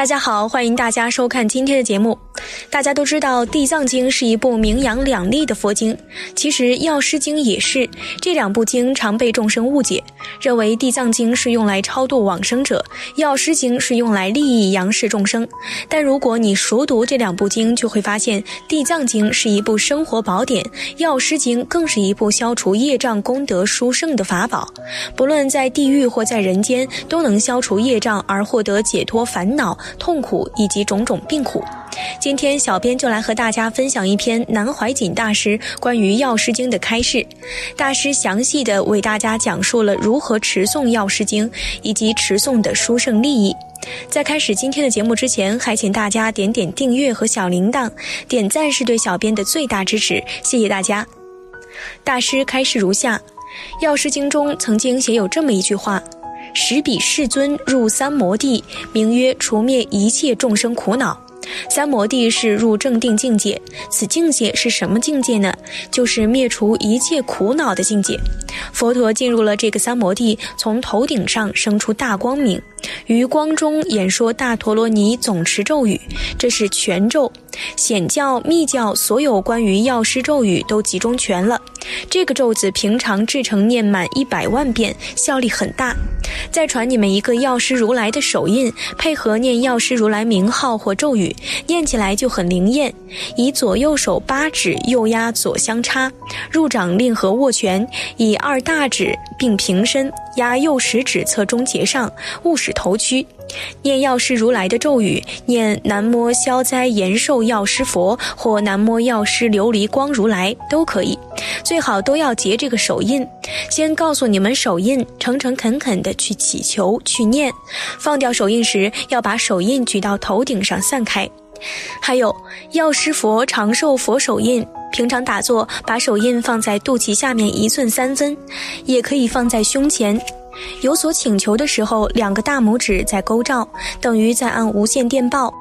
大家好，欢迎大家收看今天的节目。大家都知道，《地藏经》是一部名扬两利的佛经，其实《药师经》也是。这两部经常被众生误解，认为《地藏经》是用来超度往生者，《药师经》是用来利益阳世众生。但如果你熟读这两部经，就会发现，《地藏经》是一部生活宝典，《药师经》更是一部消除业障、功德殊胜的法宝。不论在地狱或在人间，都能消除业障而获得解脱烦恼。痛苦以及种种病苦，今天小编就来和大家分享一篇南怀瑾大师关于《药师经》的开示。大师详细的为大家讲述了如何持诵《药师经》以及持诵的殊胜利益。在开始今天的节目之前，还请大家点点订阅和小铃铛，点赞是对小编的最大支持，谢谢大家。大师开示如下：《药师经》中曾经写有这么一句话。使彼世尊入三摩地，名曰除灭一切众生苦恼。三摩地是入正定境界，此境界是什么境界呢？就是灭除一切苦恼的境界。佛陀进入了这个三摩地，从头顶上生出大光明，于光中演说大陀罗尼总持咒语，这是全咒。显教、密教所有关于药师咒语都集中全了。这个咒子平常制成念满一百万遍，效力很大。再传你们一个药师如来的手印，配合念药师如来名号或咒语，念起来就很灵验。以左右手八指右压左相叉，入掌令和握拳，以二大指并平身压右食指侧中节上，勿使头屈。念药师如来的咒语，念南摩消灾延寿药师佛或南摩药师琉璃光如来都可以，最好都要结这个手印。先告诉你们手印，诚诚恳恳的去祈求去念。放掉手印时，要把手印举到头顶上散开。还有药师佛长寿佛手印，平常打坐把手印放在肚脐下面一寸三分，也可以放在胸前。有所请求的时候，两个大拇指在勾照，等于在按无线电报。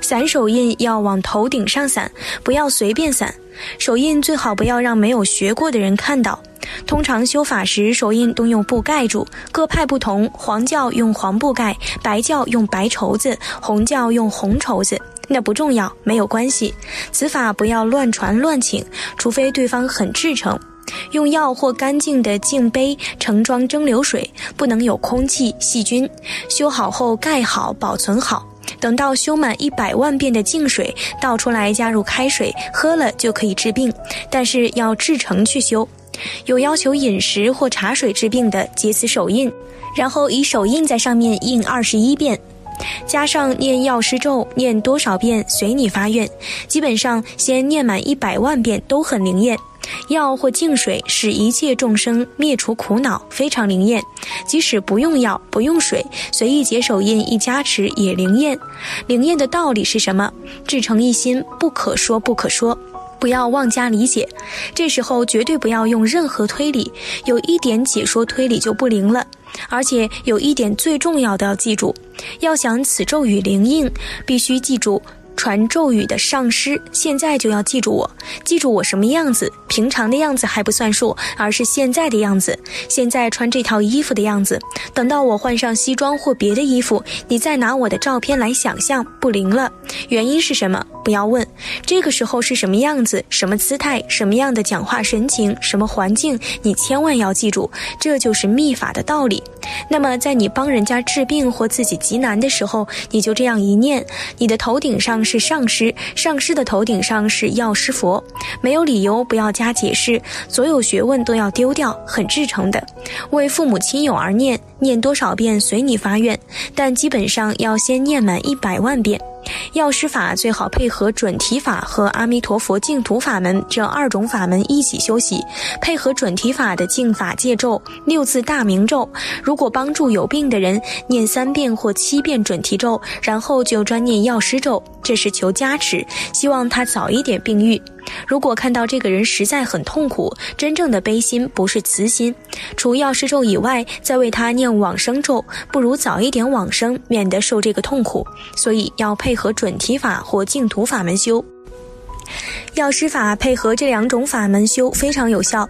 散手印要往头顶上散，不要随便散。手印最好不要让没有学过的人看到。通常修法时，手印都用布盖住，各派不同。黄教用黄布盖，白教用白绸子，红教用红绸子。那不重要，没有关系。此法不要乱传乱请，除非对方很至诚。用药或干净的净杯盛装蒸馏水，不能有空气、细菌。修好后盖好，保存好。等到修满一百万遍的净水倒出来，加入开水喝了就可以治病，但是要至诚去修。有要求饮食或茶水治病的，结此手印，然后以手印在上面印二十一遍，加上念药师咒，念多少遍随你发愿。基本上先念满一百万遍都很灵验。药或净水使一切众生灭除苦恼，非常灵验。即使不用药、不用水，随意结手印一加持也灵验。灵验的道理是什么？至诚一心，不可说不可说，不要妄加理解。这时候绝对不要用任何推理，有一点解说推理就不灵了。而且有一点最重要的要记住：要想此咒语灵应，必须记住。传咒语的上师，现在就要记住我，记住我什么样子。平常的样子还不算数，而是现在的样子。现在穿这套衣服的样子，等到我换上西装或别的衣服，你再拿我的照片来想象，不灵了。原因是什么？不要问。这个时候是什么样子？什么姿态？什么样的讲话神情？什么环境？你千万要记住，这就是秘法的道理。那么，在你帮人家治病或自己极难的时候，你就这样一念，你的头顶上是上师，上师的头顶上是药师佛，没有理由不要加。解释，所有学问都要丢掉，很至诚的。为父母亲友而念，念多少遍随你发愿，但基本上要先念满一百万遍。药师法最好配合准提法和阿弥陀佛净土法门这二种法门一起修习，配合准提法的净法戒咒、六字大明咒。如果帮助有病的人念三遍或七遍准提咒，然后就专念药师咒，这是求加持，希望他早一点病愈。如果看到这个人实在很痛苦，真正的悲心不是慈心，除药师咒以外，再为他念往生咒，不如早一点往生，免得受这个痛苦。所以要配合准提法或净土法门修。药师法配合这两种法门修非常有效。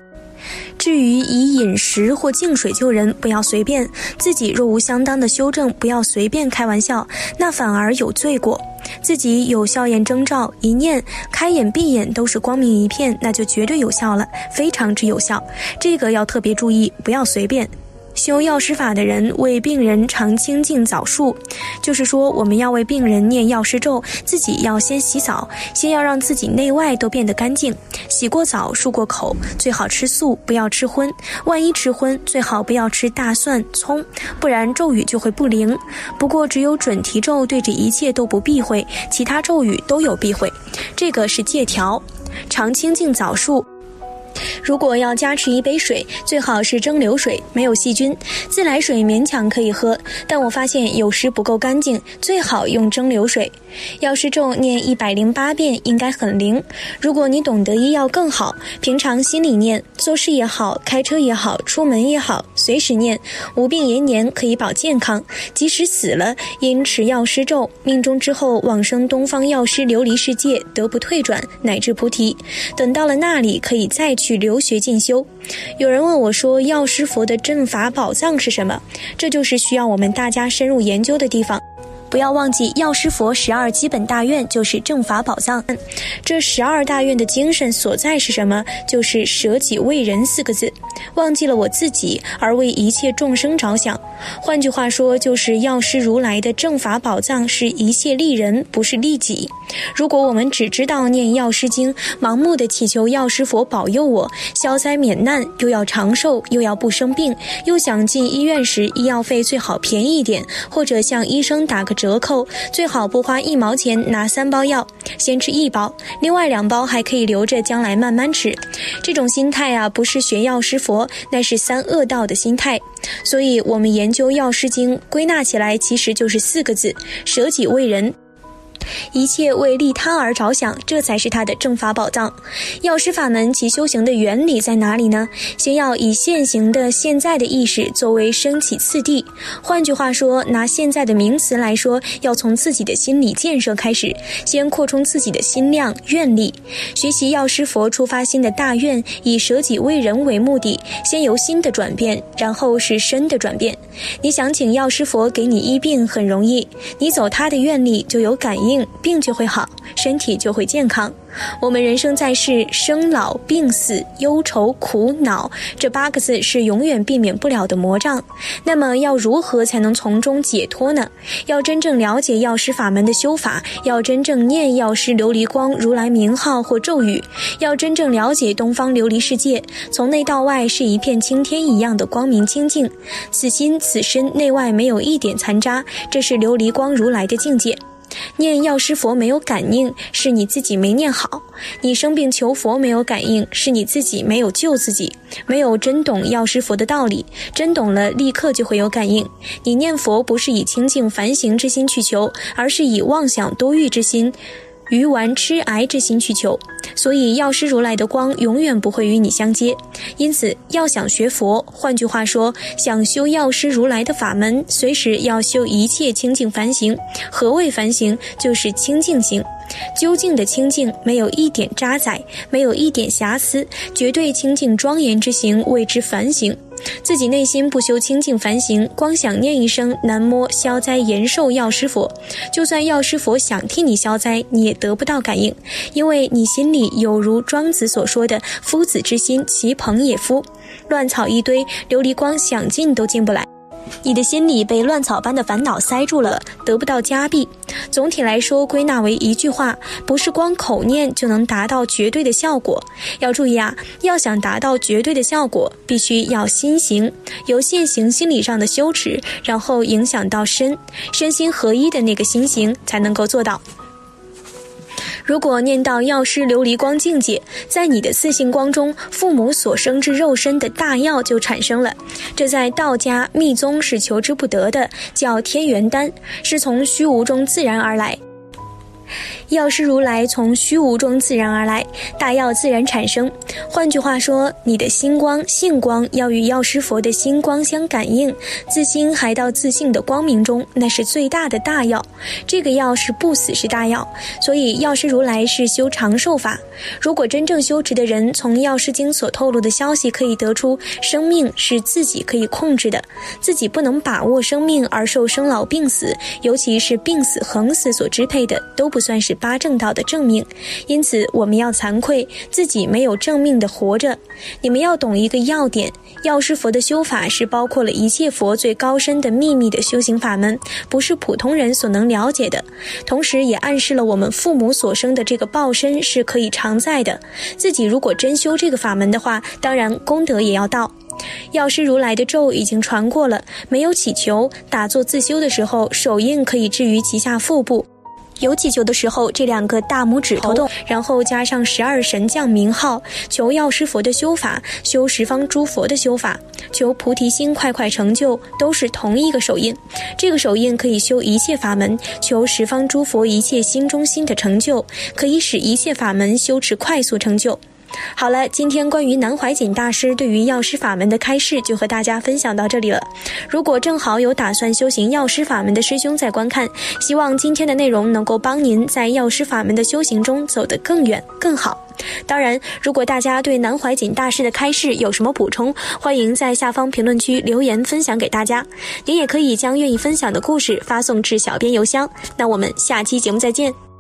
至于以饮食或净水救人，不要随便；自己若无相当的修正，不要随便开玩笑，那反而有罪过。自己有笑颜征兆，一念开眼闭眼都是光明一片，那就绝对有效了，非常之有效。这个要特别注意，不要随便。修药师法的人为病人常清净澡漱，就是说我们要为病人念药师咒，自己要先洗澡，先要让自己内外都变得干净。洗过澡、漱过口，最好吃素，不要吃荤。万一吃荤，最好不要吃大蒜、葱，不然咒语就会不灵。不过只有准提咒对着一切都不避讳，其他咒语都有避讳，这个是借条。常清净澡漱。如果要加持一杯水，最好是蒸馏水，没有细菌。自来水勉强可以喝，但我发现有时不够干净，最好用蒸馏水。药师咒念一百零八遍应该很灵。如果你懂得医药更好，平常心里念，做事也好，开车也好，出门也好，随时念，无病延年，可以保健康。即使死了，因持药师咒，命中之后往生东方药师琉璃世界，得不退转，乃至菩提。等到了那里，可以再去去留学进修。有人问我说：“药师佛的阵法宝藏是什么？”这就是需要我们大家深入研究的地方。不要忘记，药师佛十二基本大愿就是正法宝藏。这十二大愿的精神所在是什么？就是舍己为人四个字。忘记了我自己，而为一切众生着想。换句话说，就是药师如来的正法宝藏是一切利人，不是利己。如果我们只知道念药师经，盲目的祈求药师佛保佑我消灾免难，又要长寿，又要不生病，又想进医院时医药费最好便宜一点，或者向医生打个折扣，最好不花一毛钱拿三包药，先吃一包，另外两包还可以留着将来慢慢吃。这种心态啊，不是学药师佛，那是三恶道的心态。所以，我们研究药师经，归纳起来其实就是四个字：舍己为人。一切为利他而着想，这才是他的正法宝藏。药师法门其修行的原理在哪里呢？先要以现行的现在的意识作为升起次第。换句话说，拿现在的名词来说，要从自己的心理建设开始，先扩充自己的心量愿力。学习药师佛出发心的大愿，以舍己为人为目的，先由心的转变，然后是身的转变。你想请药师佛给你医病很容易，你走他的愿力就有感应。病就会好，身体就会健康。我们人生在世，生老病死、忧愁苦恼，这八个字是永远避免不了的魔障。那么，要如何才能从中解脱呢？要真正了解药师法门的修法，要真正念药师琉璃光如来名号或咒语，要真正了解东方琉璃世界，从内到外是一片青天一样的光明清净，此心此身内外没有一点残渣，这是琉璃光如来的境界。念药师佛没有感应，是你自己没念好；你生病求佛没有感应，是你自己没有救自己，没有真懂药师佛的道理。真懂了，立刻就会有感应。你念佛不是以清净凡行之心去求，而是以妄想多欲之心。愚顽痴癌之心去求，所以药师如来的光永远不会与你相接。因此，要想学佛，换句话说，想修药师如来的法门，随时要修一切清净凡行。何谓凡行？就是清净行。究竟的清净，没有一点渣滓，没有一点瑕疵，绝对清净庄严之行，谓之凡行。自己内心不修清净凡行，光想念一声南无消灾延寿药师佛，就算药师佛想替你消灾，你也得不到感应，因为你心里有如庄子所说的“夫子之心，其朋也夫”，乱草一堆，琉璃光想进都进不来。你的心里被乱草般的烦恼塞住了，得不到加庇。总体来说，归纳为一句话：不是光口念就能达到绝对的效果。要注意啊，要想达到绝对的效果，必须要心行，由现行心理上的羞耻，然后影响到身，身心合一的那个心行，才能够做到。如果念到药师琉璃光境界，在你的四性光中，父母所生之肉身的大药就产生了。这在道家密宗是求之不得的，叫天元丹，是从虚无中自然而来。药师如来从虚无中自然而来，大药自然产生。换句话说，你的心光、性光要与药师佛的心光相感应，自心还到自性的光明中，那是最大的大药。这个药是不死是大药，所以药师如来是修长寿法。如果真正修持的人，从药师经所透露的消息可以得出，生命是自己可以控制的，自己不能把握生命而受生老病死，尤其是病死横死所支配的，都不算是。八正道的正命，因此我们要惭愧自己没有正命的活着。你们要懂一个要点：药师佛的修法是包括了一切佛最高深的秘密的修行法门，不是普通人所能了解的。同时，也暗示了我们父母所生的这个报身是可以常在的。自己如果真修这个法门的话，当然功德也要到。药师如来的咒已经传过了，没有祈求，打坐自修的时候，手印可以置于脐下腹部。有祈求的时候，这两个大拇指头动，然后加上十二神将名号，求药师佛的修法，修十方诸佛的修法，求菩提心快快成就，都是同一个手印。这个手印可以修一切法门，求十方诸佛一切心中心的成就，可以使一切法门修持快速成就。好了，今天关于南怀瑾大师对于药师法门的开示就和大家分享到这里了。如果正好有打算修行药师法门的师兄在观看，希望今天的内容能够帮您在药师法门的修行中走得更远更好。当然，如果大家对南怀瑾大师的开示有什么补充，欢迎在下方评论区留言分享给大家。您也可以将愿意分享的故事发送至小编邮箱。那我们下期节目再见。